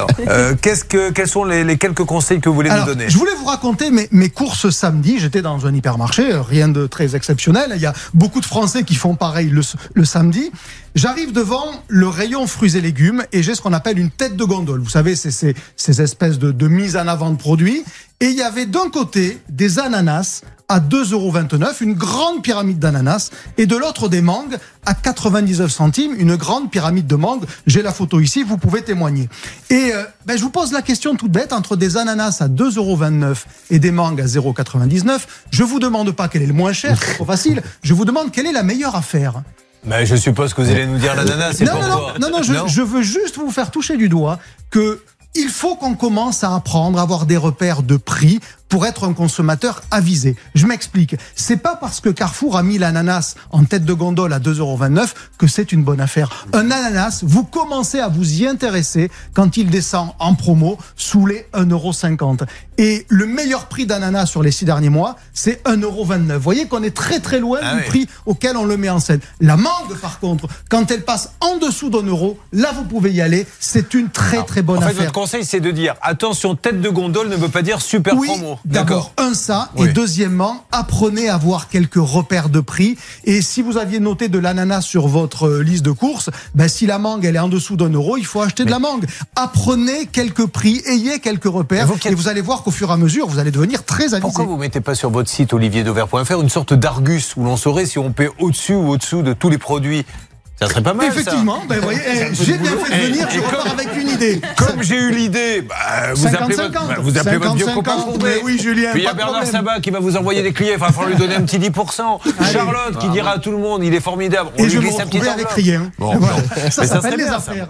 alors. Euh, qu'est-ce que, quels sont les, les, quelques conseils que vous voulez Alors, nous donner? Je voulais vous raconter mes, mes courses samedi. J'étais dans un hypermarché, rien de très exceptionnel. Il y a beaucoup de Français qui font pareil le, le samedi. J'arrive devant le rayon fruits et légumes et j'ai ce qu'on appelle une tête de gondole. Vous savez, c'est ces, ces espèces de, de mise en avant de produits. Et il y avait d'un côté des ananas à 2,29 euros, une grande pyramide d'ananas, et de l'autre des mangues à 99 centimes, une grande pyramide de mangues. J'ai la photo ici, vous pouvez témoigner. Et euh, ben, je vous pose la question toute bête, entre des ananas à 2,29 euros et des mangues à 0,99, je vous demande pas quel est le moins cher, c'est trop facile, je vous demande quelle est la meilleure affaire. Mais je suppose que vous allez nous dire l'ananas, c'est Non, non, non, non, non, je, je veux juste vous faire toucher du doigt que il faut qu'on commence à apprendre à avoir des repères de prix pour être un consommateur avisé. Je m'explique. C'est pas parce que Carrefour a mis l'ananas en tête de gondole à 2,29€ que c'est une bonne affaire. Un ananas, vous commencez à vous y intéresser quand il descend en promo sous les 1,50€. Et le meilleur prix d'ananas sur les six derniers mois, c'est 1,29€. Vous voyez qu'on est très très loin Ah du oui. prix auquel on le met en scène. La mangue, par contre, quand elle passe en dessous d'un euro, là vous pouvez y aller. C'est une très très bonne En fait, affaire. votre conseil, c'est de dire attention, tête de gondole ne veut pas dire super Oui, promo. D'abord un ça Oui. et deuxièmement apprenez à avoir quelques repères de prix et si vous aviez noté de l'ananas sur votre euh, liste de courses, ben si la mangue elle est en dessous d'un euro, il faut acheter de la mangue. Apprenez quelques prix, ayez quelques repères Et vous et vous allez voir qu'au fur et à mesure vous allez devenir très avisé. Pourquoi vous mettez pas sur votre site olivierdauvert.fr une sorte d'argus où l'on saurait si on paie au-dessus ou au-dessous de tous les produits Ça serait pas mal. ça. Effectivement, ben, voyez, eh, j'ai bien fait de Et- venir, je et repars comme- avec une idée. Comme j'ai eu l'idée, bah, vous, 50, appelez votre, 50. bah, vous appelez votre vieux 50, copain 50. Courbet. Mais oui, Julien, Puis il y a Bernard problème. Sabat qui va vous envoyer des clients. Il va falloir lui donner un petit 10%. Charlotte qui dira à tout le monde il est formidable. On Et lui je sa petite avec rien. Bon, Voilà. Ça s'appelle les affaires.